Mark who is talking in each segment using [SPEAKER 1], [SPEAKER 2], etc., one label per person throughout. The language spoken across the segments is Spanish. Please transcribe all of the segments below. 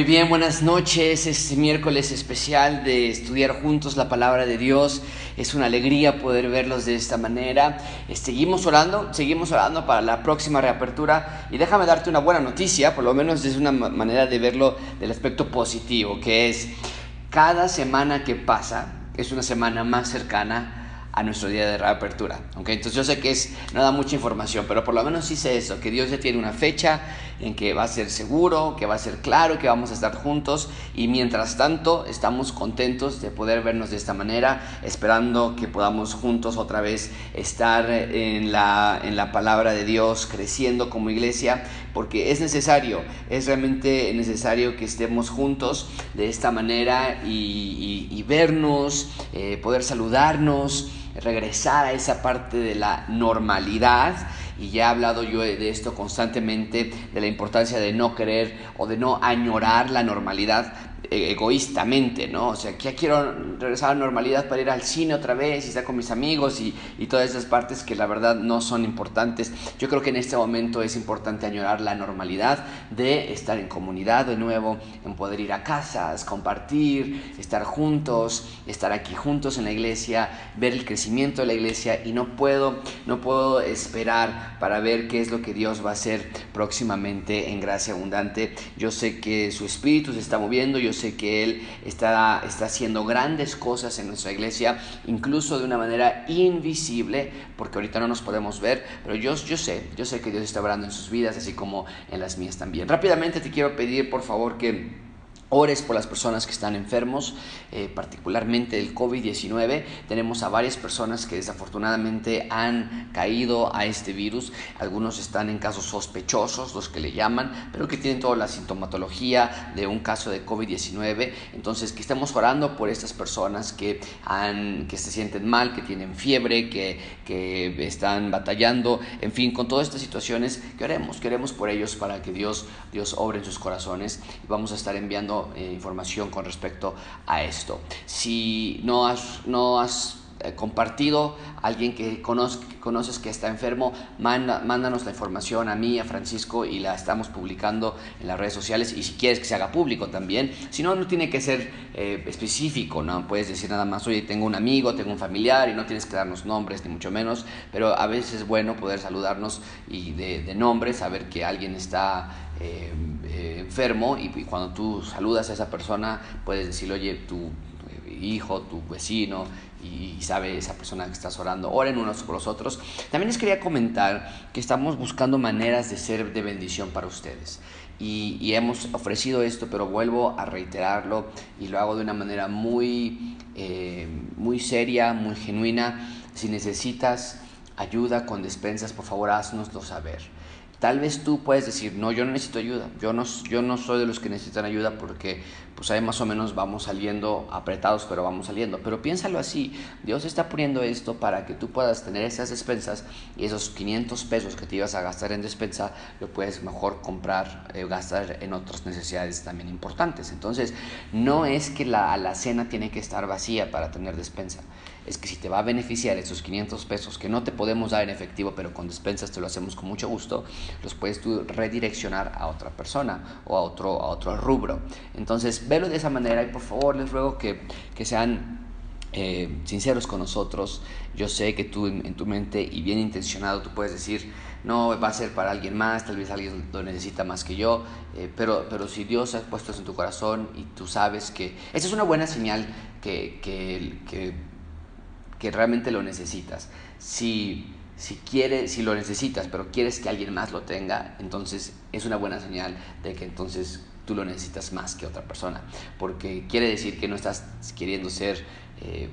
[SPEAKER 1] Muy bien, buenas noches. Este miércoles especial de estudiar juntos la palabra de Dios. Es una alegría poder verlos de esta manera. Eh, seguimos orando, seguimos orando para la próxima reapertura. Y déjame darte una buena noticia, por lo menos es una manera de verlo del aspecto positivo, que es cada semana que pasa es una semana más cercana a nuestro día de reapertura. ¿okay? Entonces yo sé que es, no da mucha información, pero por lo menos sí eso, que Dios ya tiene una fecha en que va a ser seguro, que va a ser claro, que vamos a estar juntos. Y mientras tanto estamos contentos de poder vernos de esta manera, esperando que podamos juntos otra vez estar en la, en la palabra de Dios, creciendo como iglesia, porque es necesario, es realmente necesario que estemos juntos de esta manera y, vernos, eh, poder saludarnos regresar a esa parte de la normalidad y ya he hablado yo de esto constantemente, de la importancia de no querer o de no añorar la normalidad, egoístamente, ¿no? O sea, ya quiero regresar a la normalidad para ir al cine otra vez y estar con mis amigos y, y, todas esas partes que la verdad no son importantes. Yo creo que en este momento es importante añorar la normalidad de estar en comunidad de nuevo, en poder ir a casas, compartir, estar juntos, estar aquí juntos en la iglesia, ver el crecimiento de la iglesia y no puedo, no puedo esperar para ver qué es lo que Dios va a hacer próximamente en gracia abundante. Yo sé que su espíritu se está moviendo, yo sé que Él está, está haciendo grandes cosas en nuestra iglesia, incluso de una manera invisible, porque ahorita no nos podemos ver, pero yo, yo sé, yo sé que Dios está obrando en sus vidas, así como en las mías también. Rápidamente te quiero pedir, por favor, que Ores por las personas que están enfermos, eh, particularmente del COVID-19. Tenemos a varias personas que desafortunadamente han caído a este virus. Algunos están en casos sospechosos, los que le llaman, pero que tienen toda la sintomatología de un caso de COVID-19. Entonces, que estemos orando por estas personas que, han, que se sienten mal, que tienen fiebre, que, que están batallando, en fin, con todas estas situaciones, que oremos, que oremos por ellos para que Dios, Dios obre en sus corazones. Vamos a estar enviando información con respecto a esto. Si no has, no has eh, compartido a alguien que, conoces que está enfermo, mándanos la información a mí, a Francisco, y la estamos publicando en las redes sociales. Y si quieres que se haga público también, si no, no tiene que ser eh, específico, ¿no? Puedes decir nada más, oye, tengo un amigo, tengo un familiar, y no tienes que darnos nombres, ni mucho menos, pero a veces es bueno poder saludarnos y de, nombre, saber que alguien está eh, eh, enfermo y, cuando tú saludas a esa persona puedes decirle, oye, tu hijo, tu vecino, y, sabe esa persona que estás orando, oren unos por los otros. También les quería comentar que estamos buscando maneras de ser de bendición para ustedes. Y, hemos ofrecido esto, pero vuelvo a reiterarlo y lo hago de una manera muy, eh, muy seria, muy genuina. Si necesitas ayuda con despensas, por favor, haznoslo saber. Tal vez tú puedes decir, no, yo no necesito ayuda, yo no, yo no soy de los que necesitan ayuda porque pues ahí más o menos vamos saliendo apretados, pero vamos saliendo. Pero piénsalo así, Dios está poniendo esto para que tú puedas tener esas despensas y esos 500 pesos que te ibas a gastar en despensa, lo puedes mejor comprar, eh, gastar en otras necesidades también importantes. Entonces, no es que la alacena tiene que estar vacía para tener despensa es que si te va a beneficiar esos 500 pesos que no te podemos dar en efectivo, pero con despensas te lo hacemos con mucho gusto, los puedes tú redireccionar a otra persona o a otro, a otro rubro. Entonces, velo de esa manera y por favor les ruego que, que sean eh, sinceros con nosotros. Yo sé que tú en, tu mente y bien intencionado tú puedes decir, no va a ser para alguien más, tal vez alguien lo necesita más que yo, eh, pero, pero si Dios ha puesto eso en tu corazón y tú sabes que esa es una buena señal que, que que realmente lo necesitas. Si, si, quieres, si lo necesitas, pero quieres que alguien más lo tenga, entonces es una buena señal de que entonces tú lo necesitas más que otra persona. Porque quiere decir que no estás queriendo ser, eh,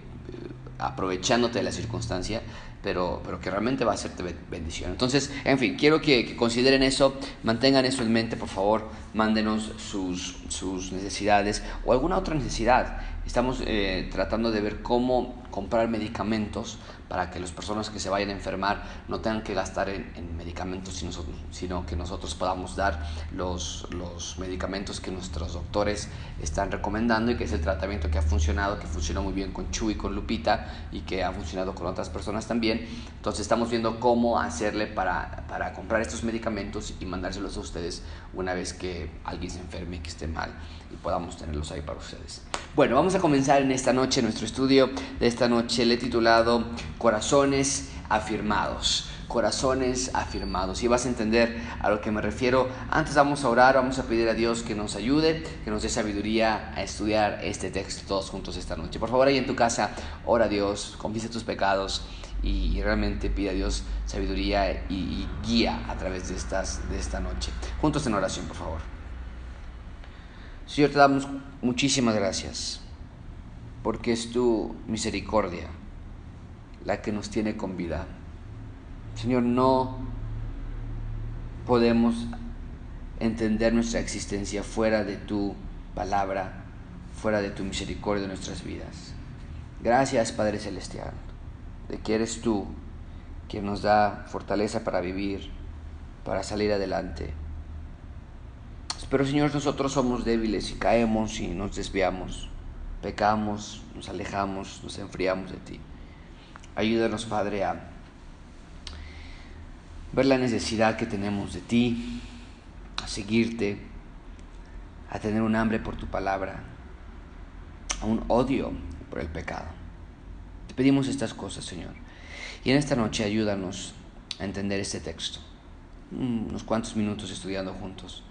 [SPEAKER 1] aprovechándote de la circunstancia, pero, pero que realmente va a hacerte bendición. Entonces, en fin, quiero que, consideren eso, mantengan eso en mente, por favor, mándenos sus, sus necesidades o alguna otra necesidad estamos eh, tratando de ver cómo comprar medicamentos para que las personas que se vayan a enfermar no tengan que gastar en, medicamentos, sino, que nosotros podamos dar los, los medicamentos que nuestros doctores están recomendando y que es el tratamiento que ha funcionado, que funcionó muy bien con Chu y con Lupita y que ha funcionado con otras personas también. Entonces estamos viendo cómo hacerle para, para comprar estos medicamentos y mandárselos a ustedes una vez que alguien se enferme, que esté mal y podamos tenerlos ahí para ustedes. Bueno, vamos a comenzar en esta noche nuestro estudio de esta noche. Le he titulado Corazones afirmados. Corazones afirmados. Y vas a entender a lo que me refiero. Antes vamos a orar, vamos a pedir a Dios que nos ayude, que nos dé sabiduría a estudiar este texto todos juntos esta noche. Por favor, ahí en tu casa, ora a Dios, confiesa tus pecados y, realmente pide a Dios sabiduría y, y, guía a través de, estas, de esta noche. Juntos en oración, por favor. Señor, te damos muchísimas gracias porque es tu misericordia la que nos tiene con vida. Señor, no podemos entender nuestra existencia fuera de tu palabra, fuera de tu misericordia en nuestras vidas. Gracias, Padre Celestial, de que eres tú quien nos da fortaleza para vivir, para salir adelante. Pero Señor, nosotros somos débiles y caemos y nos desviamos, pecamos, nos alejamos, nos enfriamos de ti. Ayúdanos, Padre, a ver la necesidad que tenemos de ti, a seguirte, a tener un hambre por tu palabra, a un odio por el pecado. Te pedimos estas cosas, Señor. Y en esta noche ayúdanos a entender este texto. Unos cuantos minutos estudiando juntos.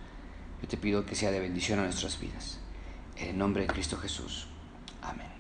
[SPEAKER 1] Yo te pido que sea de bendición a nuestras vidas. En el nombre de Cristo Jesús. Amén.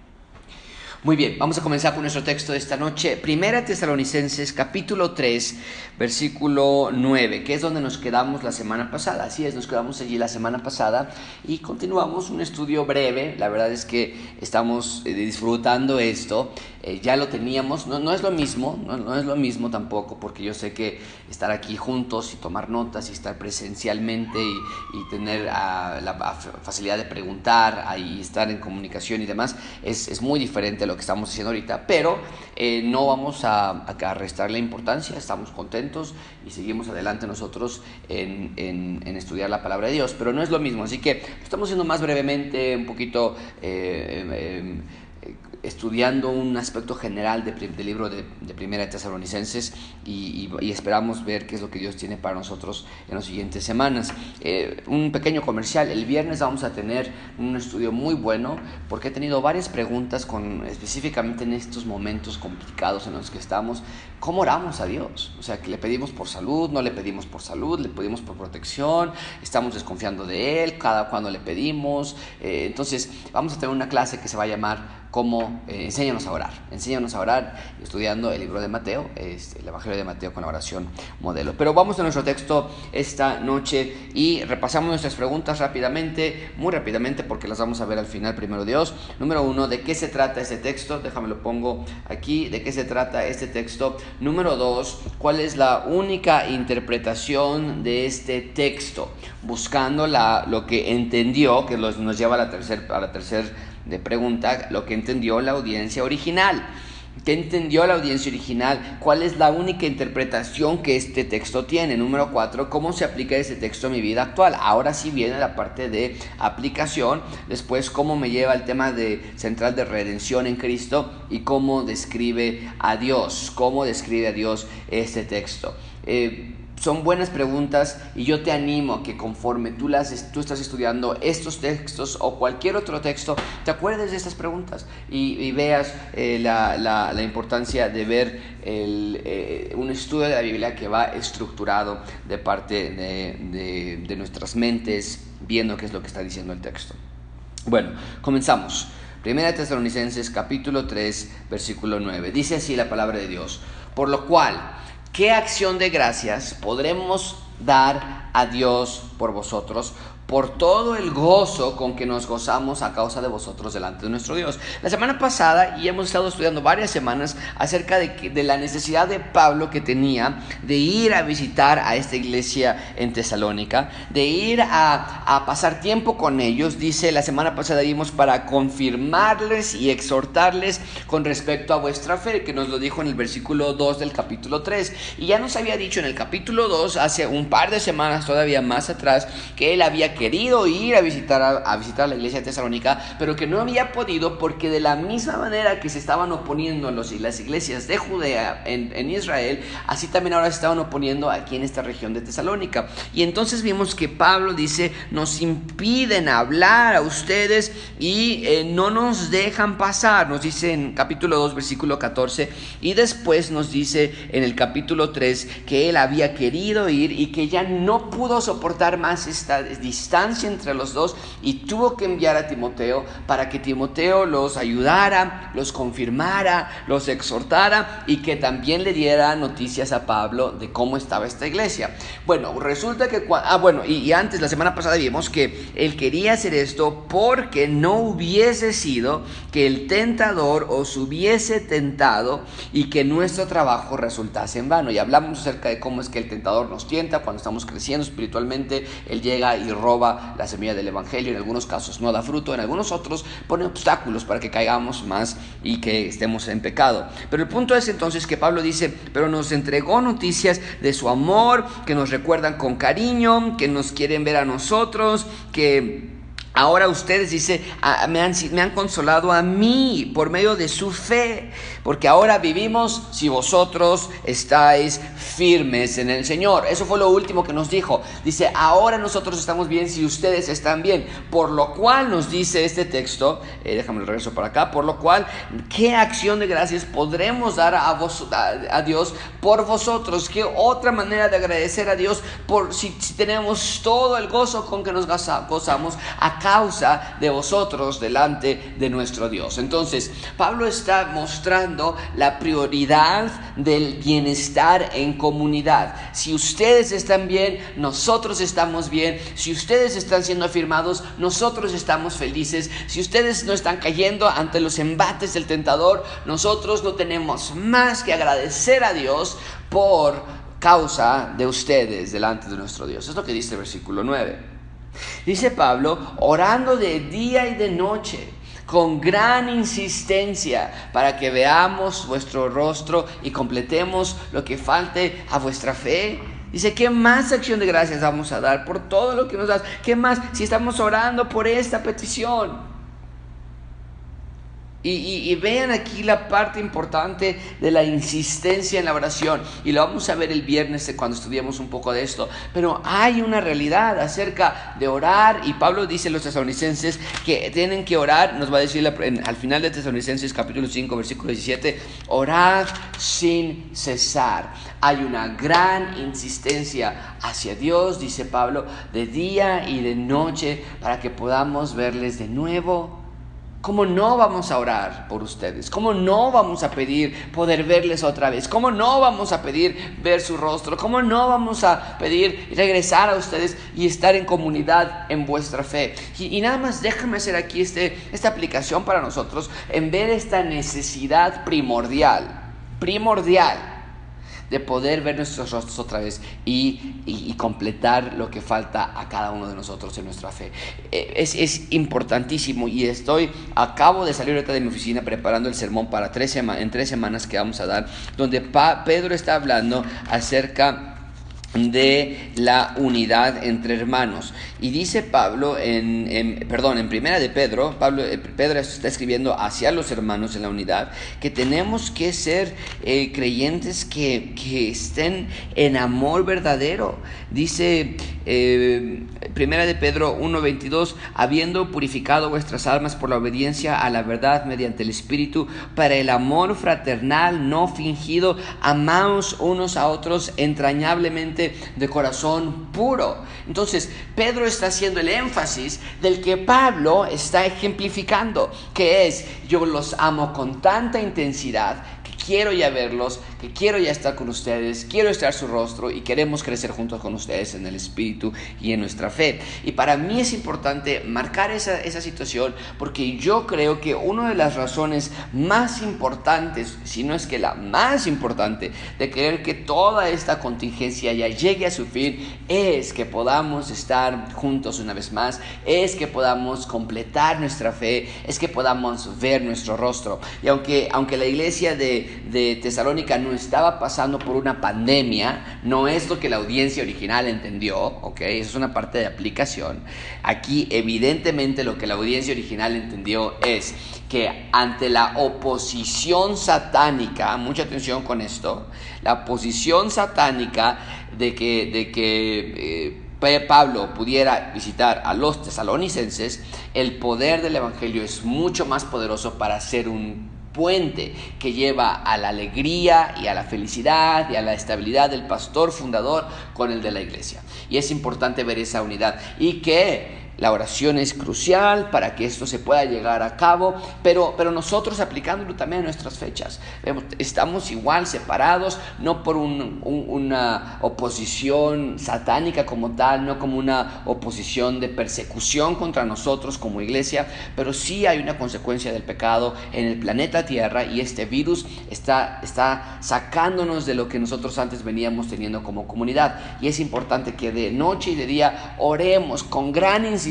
[SPEAKER 1] Muy bien, vamos a comenzar con nuestro texto de esta noche. Primera Tesalonicenses capítulo 3, versículo 9, que es donde nos quedamos la semana pasada. Así es, nos quedamos allí la semana pasada y continuamos un estudio breve. La verdad es que estamos eh, disfrutando esto. Eh, ya lo teníamos, no, es lo mismo, no, es lo mismo tampoco, porque yo sé que estar aquí juntos y tomar notas y estar presencialmente y, tener uh, la facilidad de preguntar y estar en comunicación y demás es, es muy diferente lo que estamos haciendo ahorita, pero eh, no vamos a, a, restarle importancia, estamos contentos y seguimos adelante nosotros en, estudiar la palabra de Dios, pero no es lo mismo, así que lo estamos haciendo más brevemente, un poquito... Eh, eh, estudiando un aspecto general del libro de, Primera de Tesalonicenses y, esperamos ver qué es lo que Dios tiene para nosotros en las siguientes semanas. Eh, un pequeño comercial, el viernes vamos a tener un estudio muy bueno porque he tenido varias preguntas con, específicamente en estos momentos complicados en los que estamos. ¿Cómo oramos a Dios? O sea, que le pedimos por salud, no le pedimos por salud, le pedimos por protección, estamos desconfiando de Él, cada cuando le pedimos. Eh, entonces, vamos a tener una clase que se va a llamar cómo eh, enséñanos a orar. Enséñanos a orar estudiando el libro de Mateo, este, el Evangelio de Mateo con la oración modelo. Pero vamos a nuestro texto esta noche y repasamos nuestras preguntas rápidamente, muy rápidamente, porque las vamos a ver al final, primero Dios. Número uno, ¿de qué se trata este texto? Déjame lo pongo aquí. ¿De qué se trata este texto? Número dos, ¿cuál es la única interpretación de este texto? Buscando lo que entendió, que nos lleva a la tercera a la tercera de pregunta lo que entendió la audiencia original. ¿Qué entendió la audiencia original? ¿Cuál es la única interpretación que este texto tiene? Número cuatro, ¿cómo se aplica ese texto a mi vida actual? Ahora sí viene la parte de aplicación. Después, ¿cómo me lleva el tema de central de redención en Cristo? Y cómo describe a Dios. ¿Cómo describe a Dios este texto? Eh, son buenas preguntas y yo te animo a que conforme tú, las, tú estás estudiando estos textos o cualquier otro texto, te acuerdes de estas preguntas y, veas eh, la, la, importancia de ver eh, un estudio de la Biblia que va estructurado de parte de, de, de nuestras mentes, viendo qué es lo que está diciendo el texto. Bueno, comenzamos. Primera Tesalonicenses capítulo 3, versículo 9. Dice así la palabra de Dios. Por lo cual ¿Qué acción de gracias podremos dar a Dios por vosotros? Por todo el gozo con que nos gozamos a causa de vosotros delante de nuestro Dios. La semana pasada, y hemos estado estudiando varias semanas acerca de, de la necesidad de Pablo que tenía de ir a visitar a esta iglesia en Tesalónica, de ir a, a pasar tiempo con ellos, dice la semana pasada vimos para confirmarles y exhortarles con respecto a vuestra fe, que nos lo dijo en el versículo 2 del capítulo 3. Y ya nos había dicho en el capítulo 2, hace un par de semanas todavía más atrás, que él había querido ir a visitar a, visitar la iglesia de Tesalónica, pero que no había podido porque de la misma manera que se estaban oponiendo los, las iglesias de Judea en, Israel, así también ahora se estaban oponiendo aquí en esta región de Tesalónica. Y entonces vimos que Pablo dice, nos impiden hablar a ustedes y eh, no nos dejan pasar, nos dice en capítulo 2, versículo 14, y después nos dice en el capítulo 3 que él había querido ir y que ya no pudo soportar más esta distancia distancia entre los dos y tuvo que enviar a Timoteo para que Timoteo los ayudara, los confirmara, los exhortara y que también le diera noticias a Pablo de cómo estaba esta iglesia. Bueno, resulta que, ah, bueno, y, y antes, la semana pasada vimos que él quería hacer esto porque no hubiese sido que el tentador os hubiese tentado y que nuestro trabajo resultase en vano. Y hablamos acerca de cómo es que el tentador nos tienta cuando estamos creciendo espiritualmente, él llega y roba la semilla del Evangelio, en algunos casos no da fruto, en algunos otros pone obstáculos para que caigamos más y que estemos en pecado. Pero el punto es entonces que Pablo dice, pero nos entregó noticias de su amor, que nos recuerdan con cariño, que nos quieren ver a nosotros, que Ahora ustedes, dice, me han consolado a mí por medio de su fe, porque ahora vivimos si vosotros estáis firmes en el Señor. Eso fue lo último que nos dijo. Dice, ahora nosotros estamos bien si ustedes están bien. Por lo cual nos dice este texto, eh, déjame el regreso para acá, por lo cual, ¿qué acción de gracias podremos dar a, vos, a, Dios por vosotros? ¿Qué otra manera de agradecer a Dios por si, si tenemos todo el gozo con que nos gozamos acá? causa de vosotros delante de nuestro Dios. Entonces, Pablo está mostrando la prioridad del bienestar en comunidad. Si ustedes están bien, nosotros estamos bien. Si ustedes están siendo afirmados, nosotros estamos felices. Si ustedes no están cayendo ante los embates del tentador, nosotros no tenemos más que agradecer a Dios por causa de ustedes delante de nuestro Dios. Es lo que dice el versículo 9. Dice Pablo, orando de día y de noche, con gran insistencia, para que veamos vuestro rostro y completemos lo que falte a vuestra fe. Dice, ¿qué más acción de gracias vamos a dar por todo lo que nos das? ¿Qué más si estamos orando por esta petición? Y, vean aquí la parte importante de la insistencia en la oración. Y lo vamos a ver el viernes cuando estudiamos un poco de esto. Pero hay una realidad acerca de orar. Y Pablo dice a los tesalonicenses que tienen que orar. Nos va a decir al final de Tesalonicenses capítulo 5 versículo 17. Orad sin cesar. Hay una gran insistencia hacia Dios, dice Pablo, de día y de noche para que podamos verles de nuevo ¿Cómo no vamos a orar por ustedes? ¿Cómo no vamos a pedir poder verles otra vez? ¿Cómo no vamos a pedir ver su rostro? ¿Cómo no vamos a pedir regresar a ustedes y estar en comunidad en vuestra fe? Y, nada más déjame hacer aquí este, esta aplicación para nosotros en ver esta necesidad primordial, primordial de poder ver nuestros rostros otra vez y, completar lo que falta a cada uno de nosotros en nuestra fe. Eh, es, importantísimo y estoy, acabo de salir ahorita de mi oficina preparando el sermón para tres semanas, en tres semanas que vamos a dar, donde Pedro está hablando acerca de la unidad entre hermanos. Y dice Pablo, en, perdón, en primera de Pedro, Pablo, eh, Pedro está escribiendo hacia los hermanos en la unidad, que tenemos que ser eh, creyentes que, estén en amor verdadero. Dice eh, primera de Pedro 1.22, habiendo purificado vuestras almas por la obediencia a la verdad mediante el Espíritu, para el amor fraternal no fingido, amaos unos a otros entrañablemente de corazón puro. Entonces, Pedro está haciendo el énfasis del que Pablo está ejemplificando, que es, yo los amo con tanta intensidad que quiero ya verlos que quiero ya estar con ustedes, quiero estar su rostro y queremos crecer juntos con ustedes en el Espíritu y en nuestra fe. Y para mí es importante marcar esa, esa situación porque yo creo que una de las razones más importantes, si no es que la más importante, de querer que toda esta contingencia ya llegue a su fin, es que podamos estar juntos una vez más, es que podamos completar nuestra fe, es que podamos ver nuestro rostro. Y aunque, aunque la iglesia de, de Tesalónica no estaba pasando por una pandemia, no es lo que la audiencia original entendió, ¿ok? Eso es una parte de aplicación. Aquí evidentemente lo que la audiencia original entendió es que ante la oposición satánica, mucha atención con esto, la oposición satánica de que, de que eh, Pablo pudiera visitar a los tesalonicenses, el poder del Evangelio es mucho más poderoso para ser un puente que lleva a la alegría y a la felicidad y a la estabilidad del pastor fundador con el de la iglesia. Y es importante ver esa unidad y que la oración es crucial para que esto se pueda llegar a cabo, pero, pero nosotros aplicándolo también a nuestras fechas. Estamos igual separados, no por una oposición satánica como tal, no como una oposición de persecución contra nosotros como iglesia, pero sí hay una consecuencia del pecado en el planeta Tierra y este virus está, está sacándonos de lo que nosotros antes veníamos teniendo como comunidad. Y es importante que de noche y de día oremos con gran insistencia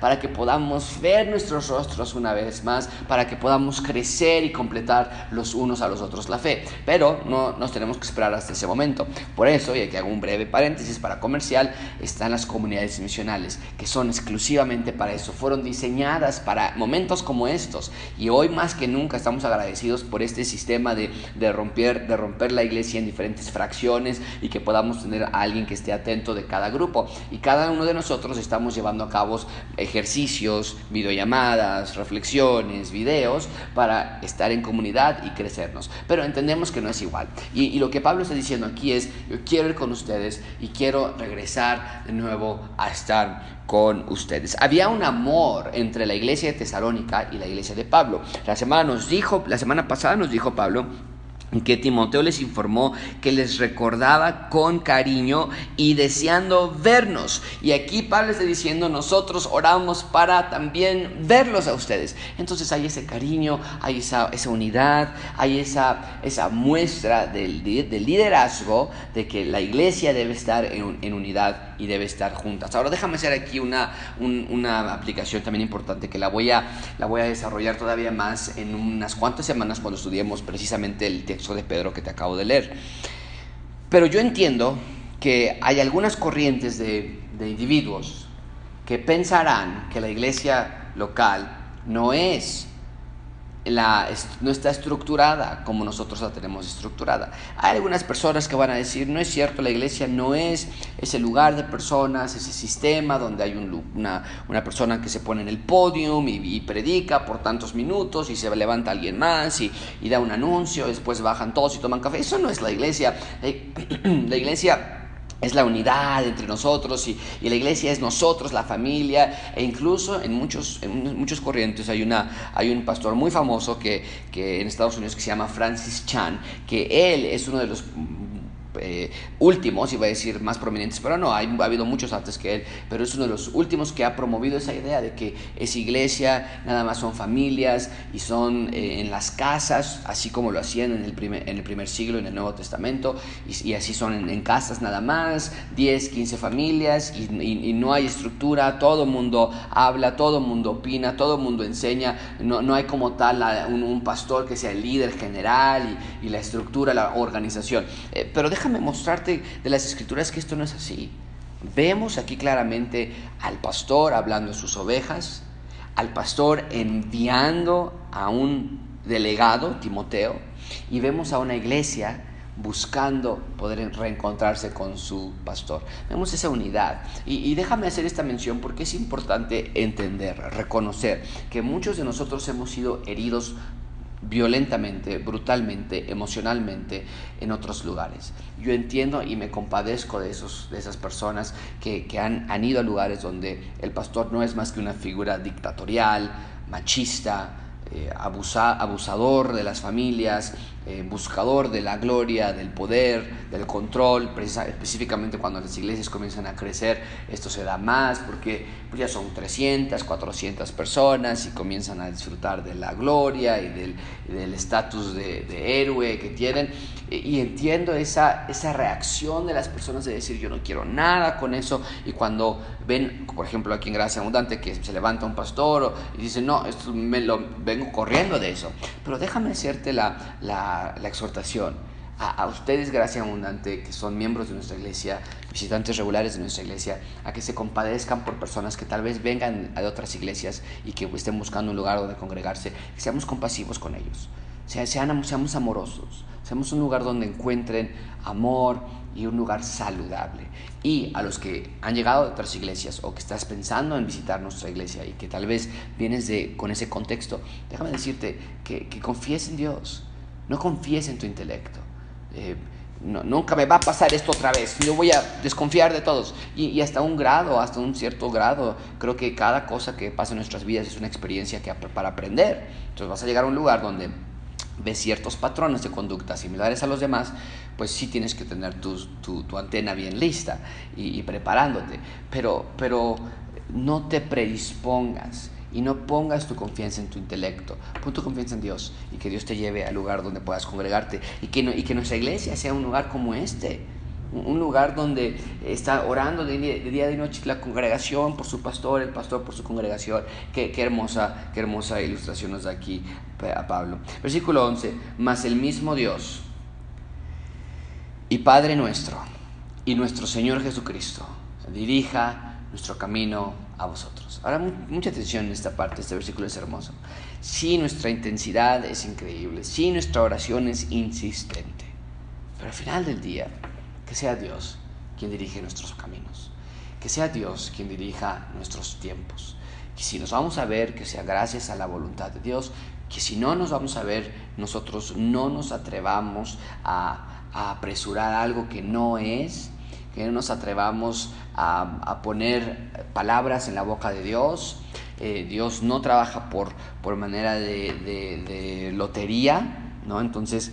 [SPEAKER 1] para que podamos ver nuestros rostros una vez más, para que podamos crecer y completar los unos a los otros la fe. Pero no nos tenemos que esperar hasta ese momento. Por eso, y aquí hago un breve paréntesis para comercial, están las comunidades misionales, que son exclusivamente para eso. Fueron diseñadas para momentos como estos. Y hoy más que nunca estamos agradecidos por este sistema de, de, romper, de romper la iglesia en diferentes fracciones y que podamos tener a alguien que esté atento de cada grupo. Y cada uno de nosotros estamos llevando a ejercicios, videollamadas, reflexiones, videos para estar en comunidad y crecernos. Pero entendemos que no es igual. Y, lo que Pablo está diciendo aquí es, yo quiero ir con ustedes y quiero regresar de nuevo a estar con ustedes. Había un amor entre la iglesia de Tesalónica y la iglesia de Pablo. La semana nos dijo, la semana pasada nos dijo Pablo que Timoteo les informó que les recordaba con cariño y deseando vernos. Y aquí Pablo está diciendo, nosotros oramos para también verlos a ustedes. Entonces hay ese cariño, hay esa, esa unidad, hay esa, esa muestra del, del, liderazgo de que la iglesia debe estar en, en, unidad y debe estar juntas. Ahora déjame hacer aquí una, una aplicación también importante que la voy, a, la voy a desarrollar todavía más en unas cuantas semanas cuando estudiemos precisamente el texto de Pedro que te acabo de leer. Pero yo entiendo que hay algunas corrientes de, de individuos que pensarán que la iglesia local no es la, no está estructurada como nosotros la tenemos estructurada. Hay algunas personas que van a decir, no es cierto, la iglesia no es ese lugar de personas, ese sistema donde hay una, una, persona que se pone en el podium y, predica por tantos minutos y se levanta alguien más y, y da un anuncio, después bajan todos y toman café. Eso no es la iglesia. La iglesia es la unidad entre nosotros y, la iglesia es nosotros, la familia, e incluso en muchos, en muchos corrientes hay, una, hay un pastor muy famoso que, que en Estados Unidos que se llama Francis Chan, que él es uno de los eh, últimos, iba a decir más prominentes, pero no, hay, ha habido muchos antes que él, pero es uno de los últimos que ha promovido esa idea de que es iglesia, nada más son familias y son eh, en las casas, así como lo hacían en el primer, en el primer siglo en el Nuevo Testamento, y, así son en, casas nada más, 10, 15 familias, y, no hay estructura, todo mundo habla, todo mundo opina, todo mundo enseña, no, no hay como tal un, pastor que sea el líder general y, la estructura, la organización, eh, pero deja déjame mostrarte de las escrituras que esto no es así. Vemos aquí claramente al pastor hablando de sus ovejas, al pastor enviando a un delegado, Timoteo, y vemos a una iglesia buscando poder reencontrarse con su pastor. Vemos esa unidad. Y, y, déjame hacer esta mención porque es importante entender, reconocer que muchos de nosotros hemos sido heridos violentamente, brutalmente, emocionalmente en otros lugares. Yo entiendo y me compadezco de, esos, de esas personas que, han, han, ido a lugares donde el pastor no es más que una figura dictatorial, machista, eh, abusador de las familias, eh, buscador de la gloria, del poder, del control, específicamente cuando las iglesias comienzan a crecer, esto se da más porque pues, ya son 300, 400 personas y comienzan a disfrutar de la gloria y del estatus de, de, héroe que tienen. Y, entiendo esa, esa reacción de las personas de decir yo no quiero nada con eso y cuando ven, por ejemplo aquí en Gracia Abundante, que se levanta un pastor y dice no, esto me lo vengo corriendo de eso, pero déjame hacerte la, la la, exhortación a, ustedes, gracia abundante, que son miembros de nuestra iglesia, visitantes regulares de nuestra iglesia, a que se compadezcan por personas que tal vez vengan de otras iglesias y que estén buscando un lugar donde congregarse, que seamos compasivos con ellos, sean, seamos amorosos, seamos un lugar donde encuentren amor y un lugar saludable. Y a los que han llegado de otras iglesias o que estás pensando en visitar nuestra iglesia y que tal vez vienes de, con ese contexto, déjame decirte que, que confíes en Dios no confíes en tu intelecto. Eh, nunca me va a pasar esto otra vez. Yo voy a desconfiar de todos. Y, hasta un grado, hasta un cierto grado, creo que cada cosa que pasa en nuestras vidas es una experiencia que, para aprender. Entonces vas a llegar a un lugar donde ves ciertos patrones de conducta similares a los demás, pues sí tienes que tener tu, tu, antena bien lista y, y, preparándote. Pero, pero no te predispongas y no pongas tu confianza en tu intelecto, pon tu confianza en Dios y que Dios te lleve al lugar donde puedas congregarte y que, y que nuestra iglesia sea un lugar como este, un lugar donde está orando de, día y noche la congregación por su pastor, el pastor por su congregación. Qué, qué, hermosa, qué hermosa ilustración nos da aquí a Pablo. Versículo 11, mas el mismo Dios y Padre nuestro y nuestro Señor Jesucristo dirija nuestro camino a vosotros. Ahora, mucha atención en esta parte, este versículo es hermoso. Si nuestra intensidad es increíble, si nuestra oración es insistente, pero al final del día, que sea Dios quien dirige nuestros caminos, que sea Dios quien dirija nuestros tiempos. Que si nos vamos a ver, que sea gracias a la voluntad de Dios, que si no nos vamos a ver, nosotros no nos atrevamos a apresurar algo que no es que no nos atrevamos a, poner palabras en la boca de Dios. Eh, Dios no trabaja por, por manera de, lotería, ¿no? Entonces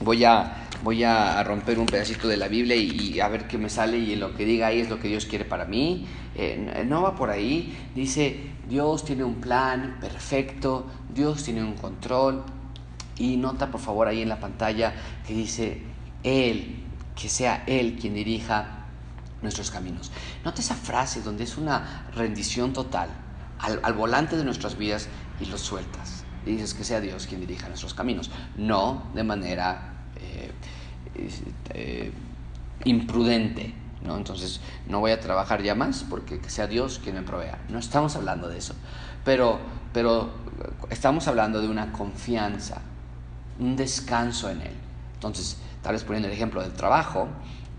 [SPEAKER 1] voy a, voy a romper un pedacito de la Biblia y, a ver qué me sale y lo que diga ahí es lo que Dios quiere para mí. Eh, no va por ahí, dice, Dios tiene un plan perfecto, Dios tiene un control. Y nota por favor ahí en la pantalla que dice, Él que sea Él quien dirija nuestros caminos. Nota esa frase donde es una rendición total al, volante de nuestras vidas y lo sueltas. Y dices que sea Dios quien dirija nuestros caminos, no de manera eh, eh, imprudente. ¿no? Entonces, no voy a trabajar ya más porque que sea Dios quien me provea. No estamos hablando de eso. Pero, pero estamos hablando de una confianza, un descanso en Él. Entonces, Tal vez poniendo el ejemplo del trabajo,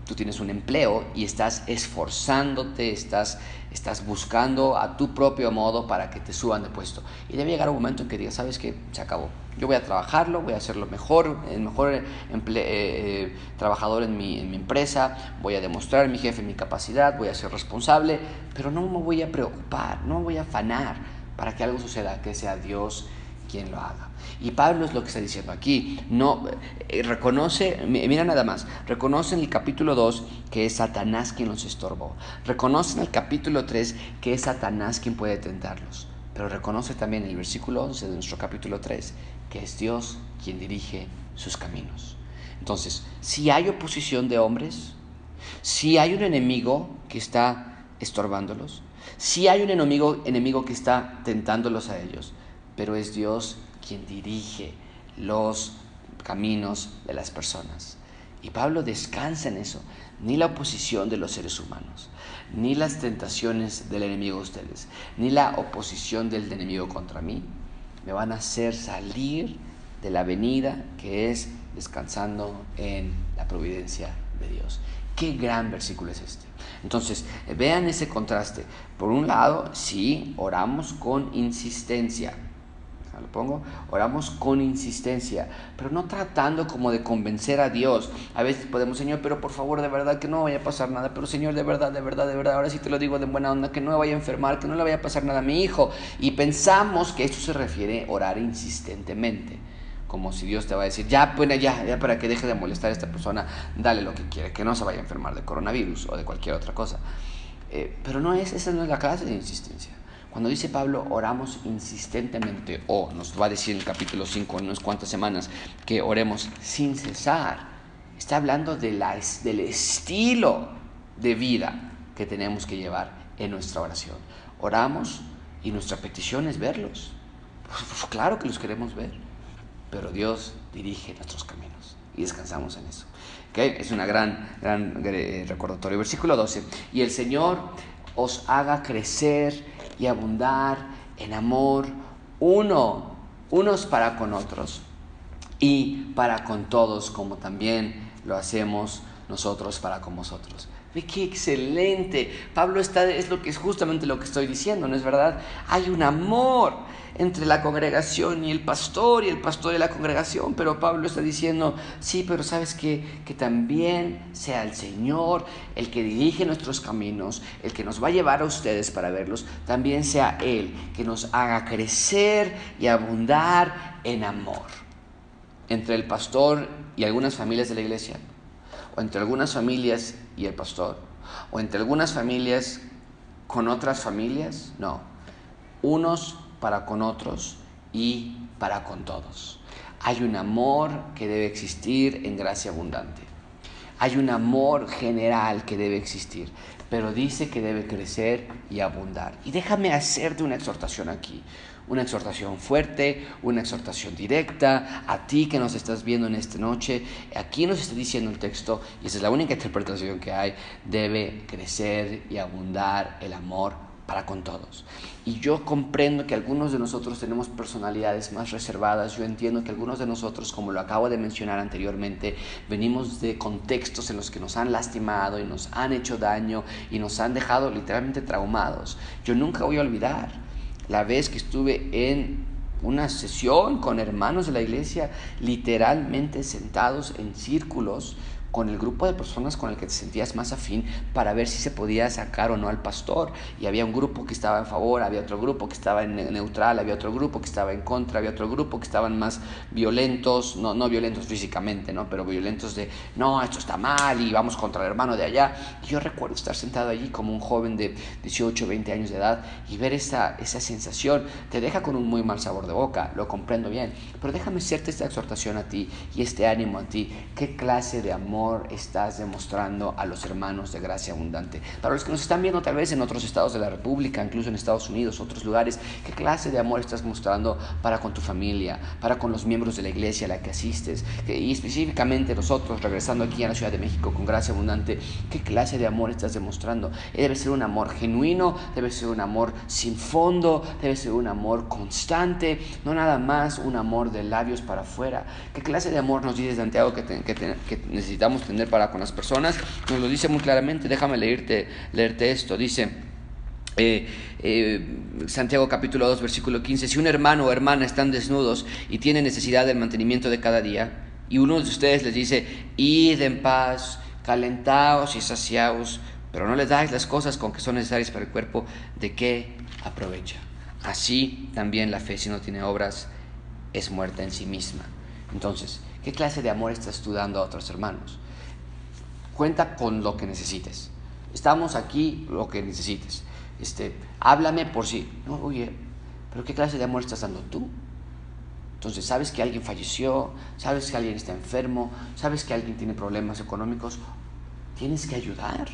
[SPEAKER 1] tú tienes un empleo y estás esforzándote, estás, estás buscando a tu propio modo para que te suban de puesto. Y debe llegar un momento en que digas, sabes que se acabó. Yo voy a trabajarlo, voy a hacerlo mejor, el mejor eh, eh, trabajador en mi, en mi empresa, voy a demostrar a mi jefe mi capacidad, voy a ser responsable, pero no me voy a preocupar, no me voy a afanar para que algo suceda, que sea Dios quien lo haga. Y Pablo es lo que está diciendo aquí. No, eh, reconoce, mira nada más, reconoce en el capítulo 2 que es Satanás quien los estorbó. Reconoce en el capítulo 3 que es Satanás quien puede tentarlos. Pero reconoce también en el versículo 11 de nuestro capítulo 3 que es Dios quien dirige sus caminos. Entonces, si hay oposición de hombres, si hay un enemigo que está estorbándolos, si hay un enemigo, enemigo que está tentándolos a ellos, pero es Dios quien dirige los caminos de las personas. Y Pablo descansa en eso. Ni la oposición de los seres humanos, ni las tentaciones del enemigo de ustedes, ni la oposición del enemigo contra mí, me van a hacer salir de la venida que es descansando en la providencia de Dios. Qué gran versículo es este. Entonces, vean ese contraste. Por un lado, sí, oramos con insistencia lo pongo, oramos con insistencia, pero no tratando como de convencer a Dios. A veces podemos, Señor, pero por favor, de verdad que no vaya a pasar nada, pero Señor, de verdad, de verdad, de verdad, ahora sí te lo digo de buena onda, que no vaya a enfermar, que no le vaya a pasar nada a mi hijo. Y pensamos que esto se refiere a orar insistentemente. como si Dios te va a decir, ya, bueno, ya, ya para que deje de molestar a esta persona, dale lo que quiere, que no se vaya a enfermar de coronavirus o de cualquier otra cosa. Eh, pero no es, esa no es la clase de insistencia. Cuando dice Pablo, oramos insistentemente, o nos va a decir en el capítulo 5 en unas cuantas semanas, que oremos sin cesar, está hablando de la, del estilo de vida que tenemos que llevar en nuestra oración. Oramos y nuestra petición es verlos. Pues, pues, claro que los queremos ver, pero Dios dirige nuestros caminos y descansamos en eso. ¿Okay? Es una gran, gran eh, recordatorio. Versículo 12. Y el Señor os haga crecer y abundar en amor uno, unos para con otros y para con todos, como también lo hacemos nosotros para con vosotros. Ve qué excelente. Pablo está, es lo que es justamente lo que estoy diciendo, ¿no es verdad? Hay un amor entre la congregación y el pastor y el pastor y la congregación, pero Pablo está diciendo, sí, pero sabes que, que también sea el Señor el que dirige nuestros caminos, el que nos va a llevar a ustedes para verlos, también sea Él que nos haga crecer y abundar en amor. Entre el pastor y algunas familias de la iglesia, o entre algunas familias y el pastor, o entre algunas familias con otras familias, no, unos para con otros y para con todos. Hay un amor que debe existir en gracia abundante. Hay un amor general que debe existir, pero dice que debe crecer y abundar. Y déjame hacerte una exhortación aquí, una exhortación fuerte, una exhortación directa a ti que nos estás viendo en esta noche. Aquí nos está diciendo el texto, y esa es la única interpretación que hay, debe crecer y abundar el amor para con todos. Y yo comprendo que algunos de nosotros tenemos personalidades más reservadas. Yo entiendo que algunos de nosotros, como lo acabo de mencionar anteriormente, venimos de contextos en los que nos han lastimado y nos han hecho daño y nos han dejado literalmente traumados. Yo nunca voy a olvidar la vez que estuve en una sesión con hermanos de la iglesia, literalmente sentados en círculos con el grupo de personas con el que te sentías más afín para ver si se podía sacar o no al pastor. Y había un grupo que estaba en favor, había otro grupo que estaba en neutral, había otro grupo que estaba en contra, había otro grupo que estaban más violentos, no, no violentos físicamente, ¿no? pero violentos de, no, esto está mal y vamos contra el hermano de allá. Y yo recuerdo estar sentado allí como un joven de 18, 20 años de edad y ver esa, esa sensación. Te deja con un muy mal sabor de boca, lo comprendo bien. Pero déjame hacerte esta exhortación a ti y este ánimo a ti. ¿Qué clase de amor? Estás demostrando a los hermanos de gracia abundante? Para los que nos están viendo tal vez en otros estados de la República, incluso en Estados Unidos, otros lugares, ¿qué clase de amor estás mostrando para con tu familia, para con los miembros de la iglesia a la que asistes? Y específicamente nosotros, regresando aquí a la Ciudad de México con gracia abundante, ¿qué clase de amor estás demostrando? Debe ser un amor genuino, debe ser un amor sin fondo, debe ser un amor constante, no nada más un amor de labios para afuera. ¿Qué clase de amor nos dice Santiago que, que necesitamos? Tener para con las personas. Nos lo dice muy claramente, déjame leerte, leerte esto. Dice eh, eh, Santiago capítulo 2, versículo 15, si un hermano o hermana están desnudos y tienen necesidad del mantenimiento de cada día, y uno de ustedes les dice, id en paz, calentaos y saciaos, pero no les dais las cosas con que son necesarias para el cuerpo, ¿de qué aprovecha? Así también la fe, si no tiene obras, es muerta en sí misma. Entonces, ¿Qué clase de amor estás tú dando a otros hermanos? Cuenta con lo que necesites. Estamos aquí, lo que necesites. Este, háblame por sí. No, oye, pero ¿qué clase de amor estás dando tú? Entonces, sabes que alguien falleció, sabes que alguien está enfermo, sabes que alguien tiene problemas económicos, tienes que ayudar.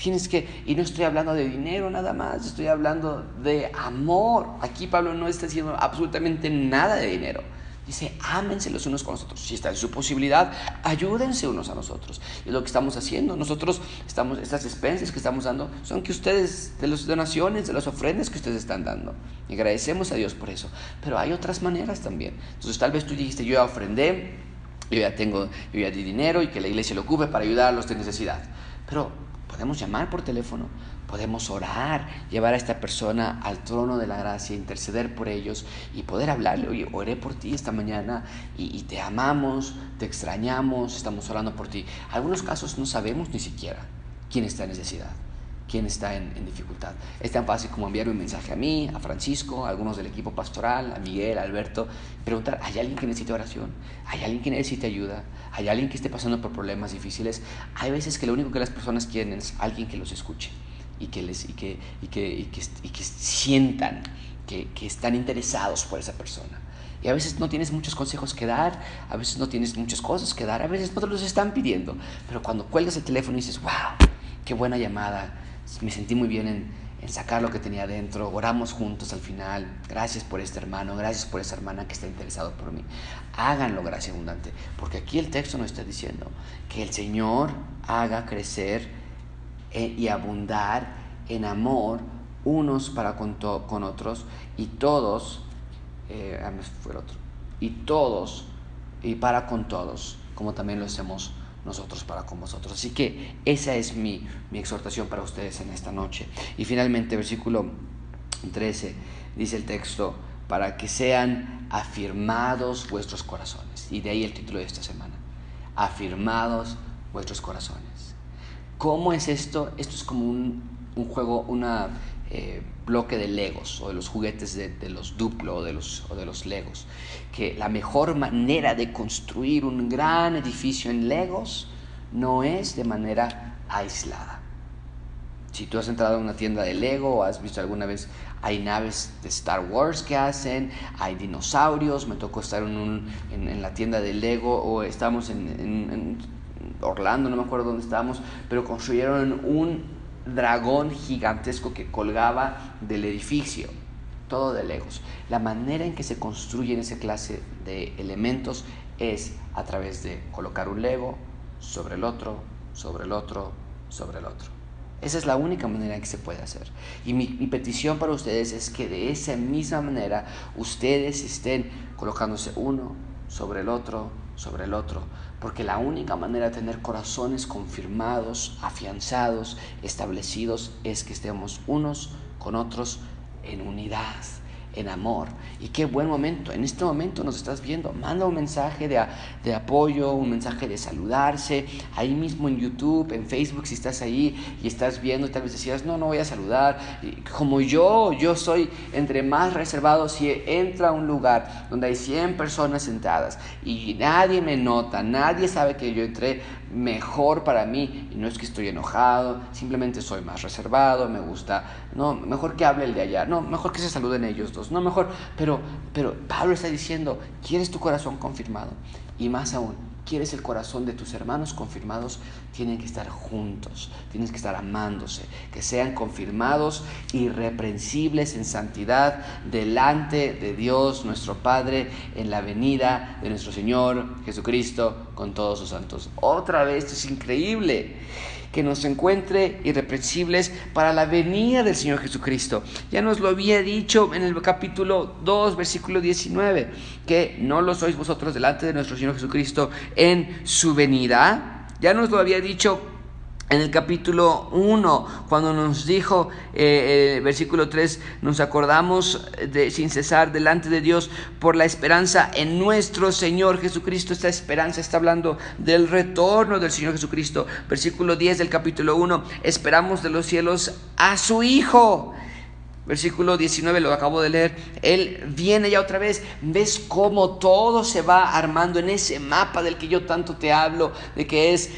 [SPEAKER 1] Tienes que, y no estoy hablando de dinero nada más, estoy hablando de amor. Aquí Pablo no está diciendo absolutamente nada de dinero. Dice, ámense los unos con los otros. Si está en su posibilidad, ayúdense unos a nosotros. Es lo que estamos haciendo. Nosotros estamos, estas expensas que estamos dando son que ustedes, de las donaciones, de las ofrendas que ustedes están dando. Y agradecemos a Dios por eso. Pero hay otras maneras también. Entonces tal vez tú dijiste, yo ya ofrendé, yo ya tengo, yo ya di dinero y que la iglesia lo ocupe para ayudar a los de necesidad. Pero podemos llamar por teléfono, Podemos orar, llevar a esta persona al trono de la gracia, interceder por ellos y poder hablarle, oye, oré por ti esta mañana y, te amamos, te extrañamos, estamos orando por ti. En algunos casos no sabemos ni siquiera quién está en necesidad. quién está en, dificultad. Es tan fácil como enviar un mensaje a mí, a Francisco, a algunos del equipo pastoral, a Miguel, a Alberto, preguntar, ¿hay alguien que necesite oración? ¿Hay alguien que necesite ayuda? ¿Hay alguien que esté pasando por problemas difíciles? Hay veces que lo único que las personas quieren es alguien que los escuche y que, les, y que, y que, y que, y que sientan que, que están interesados por esa persona. Y a veces no tienes muchos consejos que dar, a veces no tienes muchas cosas que dar, a veces no te los están pidiendo. Pero cuando cuelgas el teléfono y dices, wow, qué buena llamada, me sentí muy bien en, sacar lo que tenía dentro, oramos juntos al final, gracias por este hermano, gracias por esa hermana que está interesado por mí. Háganlo, gracia abundante, porque aquí el texto nos está diciendo que el Señor haga crecer y abundar en amor unos para con, con otros y todos, eh, ah, fue otro, y todos y para con todos, como también lo hacemos nosotros para con vosotros. Así que esa es mi, mi exhortación para ustedes en esta noche. Y finalmente, versículo 13, dice el texto, para que sean afirmados vuestros corazones. Y de ahí el título de esta semana, afirmados vuestros corazones. ¿Cómo es esto? Esto es como un, un juego, una eh, bloque de legos o de los juguetes de, de los Duplo o de los, de los legos. Que la mejor manera de construir un gran edificio en legos no es de manera aislada. Si tú has entrado en una tienda de Lego o has visto alguna vez, hay naves de Star Wars que hacen, hay dinosaurios, me tocó estar en, un, en, la tienda de Lego o estamos en, en Orlando, no me acuerdo dónde estábamos, pero construyeron un dragón gigantesco que colgaba del edificio, todo de legos. La manera en que se construyen esa clase de elementos es a través de colocar un lego sobre el otro, sobre el otro, sobre el otro. Esa es la única manera que se puede hacer. Y mi, mi, petición para ustedes es que de esa misma manera ustedes estén colocándose uno sobre el otro, sobre el otro, porque la única manera de tener corazones confirmados, afianzados, establecidos, es que estemos unos con otros en unidad en amor. Y qué buen momento. En este momento nos estás viendo. Manda un mensaje de, de, apoyo, un mensaje de saludarse. Ahí mismo en YouTube, en Facebook, si estás ahí y estás viendo tal vez decías, no, no voy a saludar. como yo, yo soy entre más reservado. Si entra a un lugar donde hay 100 personas sentadas y nadie me nota, nadie sabe que yo entré, mejor para mí. Y no es que estoy enojado, simplemente soy más reservado, me gusta, no, mejor que hable el de allá, no, mejor que se saluden ellos dos, no, mejor, pero, pero Pablo está diciendo, ¿quieres tu corazón confirmado? Y más aún, quieres el corazón de tus hermanos confirmados, tienen que estar juntos, tienes que estar amándose, que sean confirmados, irreprensibles en santidad delante de Dios nuestro Padre en la venida de nuestro Señor Jesucristo con todos sus santos. Otra vez, esto es increíble que nos encuentre irreprensibles para la venida del Señor Jesucristo. Ya nos lo había dicho en el capítulo 2, versículo 19, que no lo sois vosotros delante de nuestro Señor Jesucristo en su venida. Ya nos lo había dicho en el capítulo 1, cuando nos dijo, eh, eh, versículo 3, nos acordamos de, sin cesar delante de Dios por la esperanza en nuestro Señor Jesucristo. Esta esperanza está hablando del retorno del Señor Jesucristo. Versículo 10 del capítulo 1, esperamos de los cielos a su Hijo Versículo 19, lo acabo de leer. Él viene ya otra vez. ¿Ves cómo todo se va armando en ese mapa del que yo tanto te hablo? De que es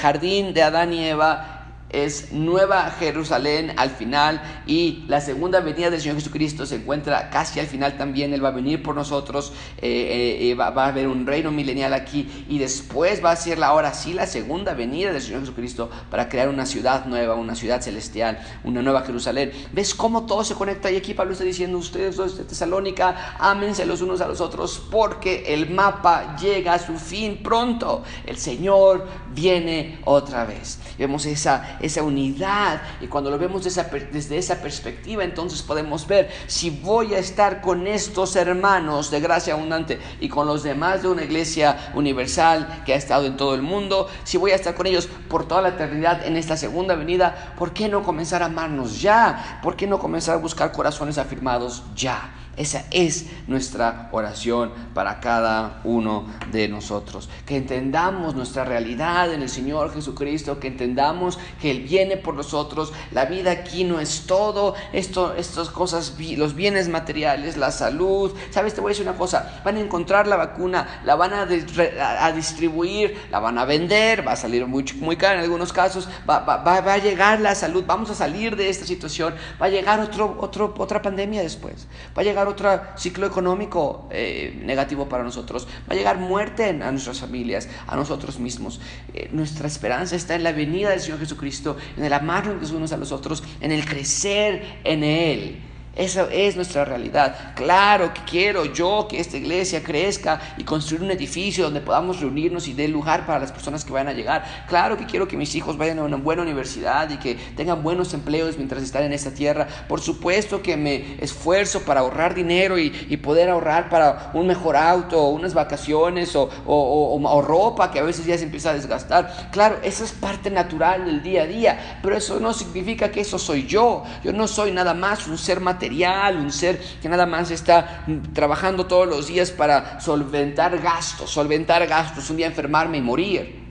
[SPEAKER 1] jardín de Adán y Eva es Nueva Jerusalén al final y la segunda venida del Señor Jesucristo se encuentra casi al final también. Él va a venir por nosotros, eh, eh, eh, va, a haber un reino milenial aquí y después va a ser ahora sí la segunda venida del Señor Jesucristo para crear una ciudad nueva, una ciudad celestial, una nueva Jerusalén. ¿Ves cómo todo se conecta? Y aquí Pablo está diciendo, ustedes dos de Tesalónica, ámense los unos a los otros porque el mapa llega a su fin pronto. El Señor viene otra vez. vemos esa esa unidad. Y cuando lo vemos desde esa perspectiva, entonces podemos ver si voy a estar con estos hermanos de gracia abundante y con los demás de una iglesia universal que ha estado en todo el mundo, si voy a estar con ellos por toda la eternidad en esta segunda venida, ¿por qué no comenzar a amarnos ya? ¿Por qué no comenzar a buscar corazones afirmados ya? Esa es nuestra oración para cada uno de nosotros. Que entendamos nuestra realidad en el Señor Jesucristo, que entendamos que Él viene por nosotros. La vida aquí no es todo. Esto, estas cosas, los bienes materiales, la salud. Sabes, te voy a decir una cosa. Van a encontrar la vacuna, la van a, distribuir, la van a vender, va a salir muy, muy cara en algunos casos. Va, a llegar la salud, vamos a salir de esta situación. Va a llegar otro, otro, otra pandemia después. Va a llegar otro ciclo económico eh, negativo para nosotros. Va a llegar muerte a nuestras familias, a nosotros mismos. Eh, nuestra esperanza está en la venida del Señor Jesucristo, en el amarnos unos a los otros, en el crecer en Él. Esa es nuestra realidad. Claro que quiero yo que esta iglesia crezca y construir un edificio donde podamos reunirnos y dé lugar para las personas que vayan a llegar. Claro que quiero que mis hijos vayan a una buena universidad y que tengan buenos empleos mientras están en esta tierra. Por supuesto que me esfuerzo para ahorrar dinero y, poder ahorrar para un mejor auto, o unas vacaciones o, o ropa que a veces ya se empieza a desgastar. Claro, eso es parte natural del día a día, pero eso no significa que eso soy yo. Yo no soy nada más un ser material un ser que nada más está trabajando todos los días para solventar gastos, solventar gastos, un día enfermarme y morir.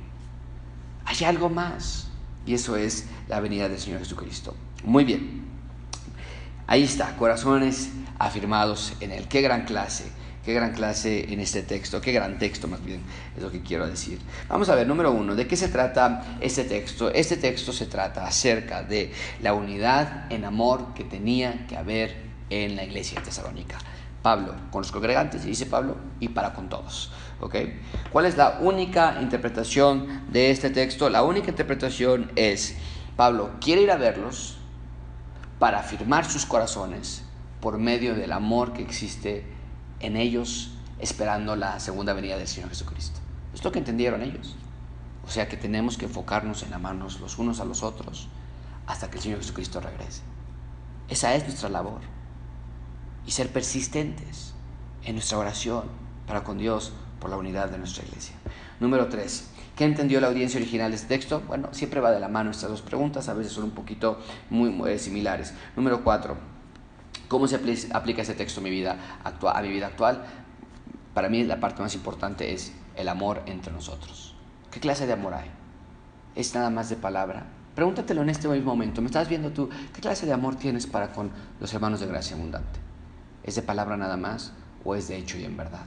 [SPEAKER 1] Hay algo más. Y eso es la venida del Señor Jesucristo. Muy bien. Ahí está, corazones afirmados en Él. Qué gran clase, qué gran clase en este texto, qué gran texto más bien es lo que quiero decir. Vamos a ver, número uno, ¿de qué se trata este texto? Este texto se trata acerca de la unidad en amor que tenía que haber en la iglesia de Tesalónica. Pablo con los congregantes, dice Pablo, y para con todos. ¿okay? ¿Cuál es la única interpretación de este texto? La única interpretación es, Pablo quiere ir a verlos para afirmar sus corazones por medio del amor que existe en ellos esperando la segunda venida del Señor Jesucristo. Es lo que entendieron ellos. O sea que tenemos que enfocarnos en amarnos los unos a los otros hasta que el Señor Jesucristo regrese. Esa es nuestra labor y ser persistentes en nuestra oración para con Dios por la unidad de nuestra iglesia. Número tres, ¿qué entendió la audiencia original de este texto? Bueno, siempre va de la mano estas dos preguntas, a veces son un poquito muy, muy similares. Número cuatro, ¿cómo se aplica este texto a mi vida actual? A mi vida actual? Para mí la parte más importante es el amor entre nosotros. ¿Qué clase de amor hay? ¿Es nada más de palabra? Pregúntatelo en este mismo momento. ¿Me estás viendo tú? ¿Qué clase de amor tienes para con los hermanos de gracia abundante? ¿Es de palabra nada más o es de hecho y en verdad?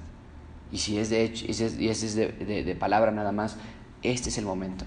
[SPEAKER 1] Y si es de hecho y es de, de, palabra nada más, este es el momento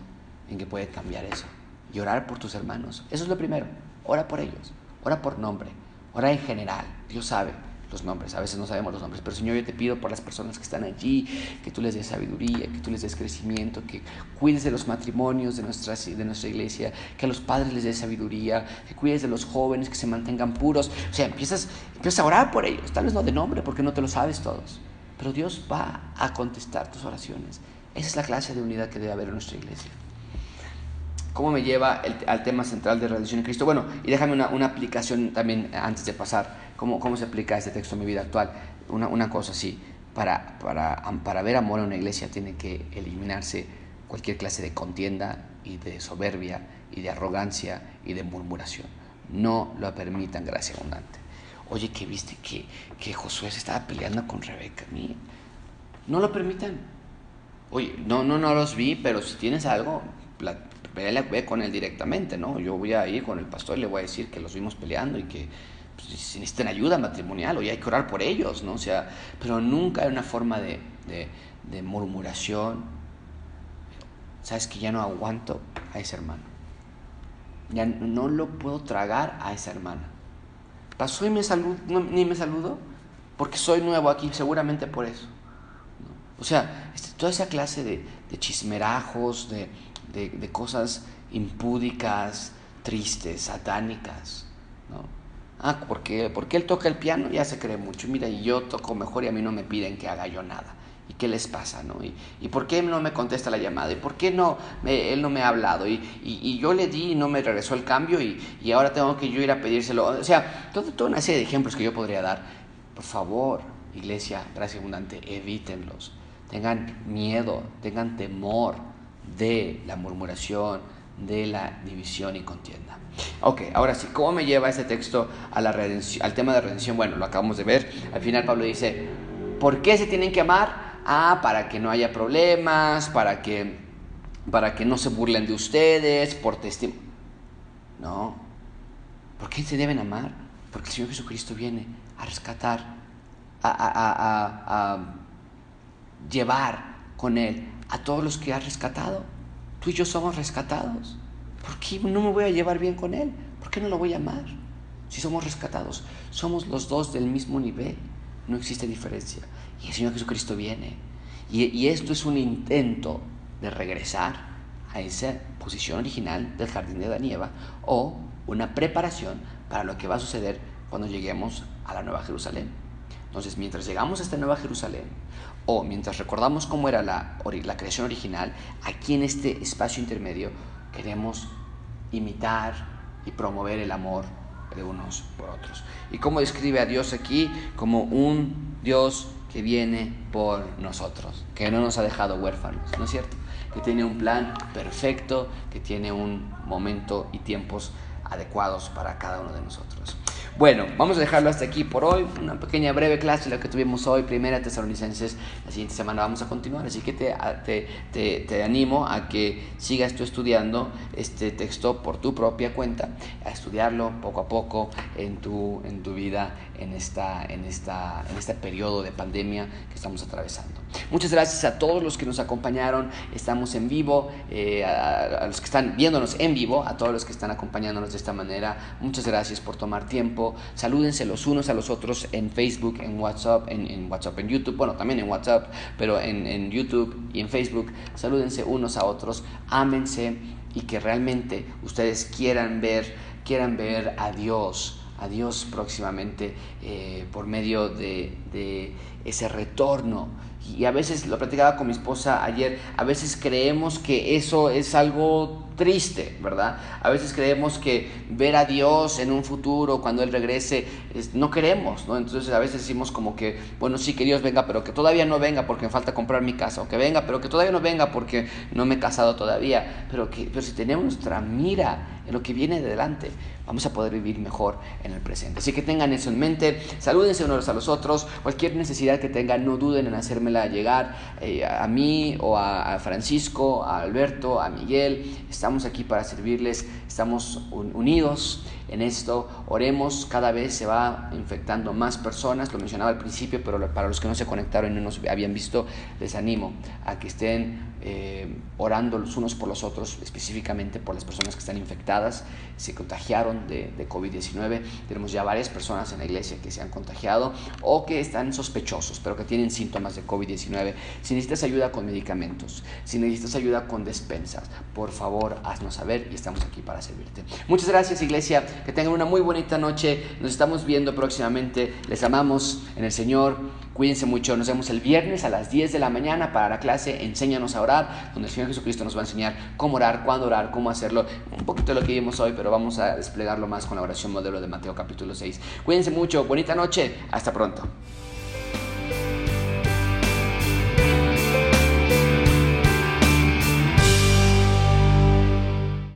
[SPEAKER 1] en que puede cambiar eso. Y orar por tus hermanos. Eso es lo primero. Ora por ellos. Ora por nombre. Ora en general. Dios sabe los nombres, a veces no sabemos los nombres, pero Señor, yo te pido por las personas que están allí, que tú les des sabiduría, que tú les des crecimiento, que cuides de los matrimonios de nuestra, de nuestra iglesia, que a los padres les des sabiduría, que cuides de los jóvenes, que se mantengan puros. O sea, empiezas, empiezas a orar por ellos, tal vez no de nombre, porque no te lo sabes todos, pero Dios va a contestar tus oraciones. Esa es la clase de unidad que debe haber en nuestra iglesia. ¿Cómo me lleva al tema central de relación en Cristo? Bueno, y déjame una, una aplicación también antes de pasar. ¿Cómo, ¿Cómo, se aplica este texto en mi vida actual? Una, una cosa así, para, para, para ver amor en una iglesia tiene que eliminarse cualquier clase de contienda y de soberbia y de arrogancia y de murmuración. No lo permitan, gracia abundante. Oye, ¿qué viste que, que Josué se estaba peleando con Rebeca? Mí? No lo permitan. Oye, no, no, no los vi, pero si tienes algo, ve con él directamente, ¿no? Yo voy a ir con el pastor y le voy a decir que los vimos peleando y que pues, si necesitan ayuda matrimonial, o ya hay que orar por ellos, ¿no? O sea, pero nunca hay una forma de, de, murmuración. Sabes que ya no aguanto a ese hermano. Ya no lo puedo tragar a esa hermana. Pasó y me salud, ni me saludó, porque soy nuevo aquí, seguramente por eso. O sea, este, toda esa clase de chismerajos, de, de, cosas impúdicas, tristes, satánicas. ¿no? Ah, porque, porque él toca el piano, ya se cree mucho. Mira, y yo toco mejor y a mí no me piden que haga yo nada. ¿Y qué les pasa? ¿no? ¿Y, y por qué no me contesta la llamada? ¿Y por qué no él no me ha hablado? Y, y, yo le di y no me regresó el cambio y, ahora tengo que yo ir a pedírselo. O sea, todo, toda una serie de ejemplos que yo podría dar. Por favor, iglesia, gracia abundante, evítenlos. Tengan miedo, tengan temor de la murmuración, de la división y contienda. Ok, ahora sí, ¿cómo me lleva este texto a la al tema de redención? Bueno, lo acabamos de ver. Al final Pablo dice, ¿por qué se tienen que amar? Ah, para que no haya problemas, para que, para que no se burlen de ustedes, por testimonio. No. ¿Por qué se deben amar? Porque el Señor Jesucristo viene a rescatar, a, a, a llevar con Él a todos los que ha rescatado. Tú y yo somos rescatados. ¿Por qué no me voy a llevar bien con Él? ¿Por qué no lo voy a amar? Si somos rescatados, somos los dos del mismo nivel. No existe diferencia. Y el Señor Jesucristo viene. Y, esto es un intento de regresar a esa posición original del jardín de Danieva o una preparación para lo que va a suceder cuando lleguemos a la Nueva Jerusalén. Entonces, mientras llegamos a esta Nueva Jerusalén, o mientras recordamos cómo era la, creación original, aquí en este espacio intermedio queremos imitar y promover el amor de unos por otros. ¿Y cómo describe a Dios aquí? Como un Dios que viene por nosotros, que no nos ha dejado huérfanos, ¿no es cierto? Que tiene un plan perfecto, que tiene un momento y tiempos adecuados para cada uno de nosotros. Bueno, vamos a dejarlo hasta aquí por hoy. Una pequeña breve clase la que tuvimos hoy, primera Tesalonicenses. La siguiente semana vamos a continuar, así que te, te, te, animo a que sigas tú estudiando este texto por tu propia cuenta, a estudiarlo poco a poco en tu, en tu vida en, esta, en, esta, en este periodo de pandemia que estamos atravesando. Muchas gracias a todos los que nos acompañaron. Estamos en vivo, eh, a, los que están viéndonos en vivo, a todos los que están acompañándonos de esta manera. Muchas gracias por tomar tiempo. Salúdense los unos a los otros en Facebook, en WhatsApp, en, WhatsApp, en YouTube. Bueno, también en WhatsApp, pero en, en YouTube y en Facebook. Salúdense unos a otros. Ámense y que realmente ustedes quieran ver, quieran ver a Dios a Dios próximamente eh, por medio de, de, ese retorno. Y a veces, lo platicaba con mi esposa ayer, a veces creemos que eso es algo triste, ¿verdad? A veces creemos que ver a Dios en un futuro, cuando Él regrese, no queremos, ¿no? Entonces a veces decimos como que, bueno, sí, que Dios venga, pero que todavía no venga porque me falta comprar mi casa, o que venga, pero que todavía no venga porque no me he casado todavía, pero, que, pero si tenemos nuestra mira en lo que viene de delante, vamos a poder vivir mejor en el presente. Así que tengan eso en mente, salúdense unos a los otros, cualquier necesidad que tengan, no duden en hacérmela llegar eh, a mí o a, a Francisco, a Alberto, a Miguel Estamos aquí para servirles, estamos unidos en esto. Oremos, cada vez se va infectando más personas, lo mencionaba al principio, pero para los que no se conectaron y no nos habían visto, les animo a que estén eh, orando los unos por los otros, específicamente por las personas que están infectadas, se contagiaron de, de COVID-19. Tenemos ya varias personas en la iglesia que se han contagiado o que están sospechosos, pero que tienen síntomas de COVID-19. Si necesitas ayuda con medicamentos, si necesitas ayuda con despensas, por favor haznos saber y estamos aquí para servirte. Muchas gracias iglesia, que tengan una muy bonita noche, nos estamos viendo próximamente, les amamos en el Señor, cuídense mucho, nos vemos el viernes a las 10 de la mañana para la clase Enséñanos a orar donde el Señor Jesucristo nos va a enseñar cómo orar, cuándo orar, cómo hacerlo, un poquito de lo que vimos hoy, pero vamos a desplegarlo más con la oración modelo de Mateo capítulo 6. Cuídense mucho, bonita noche, hasta pronto.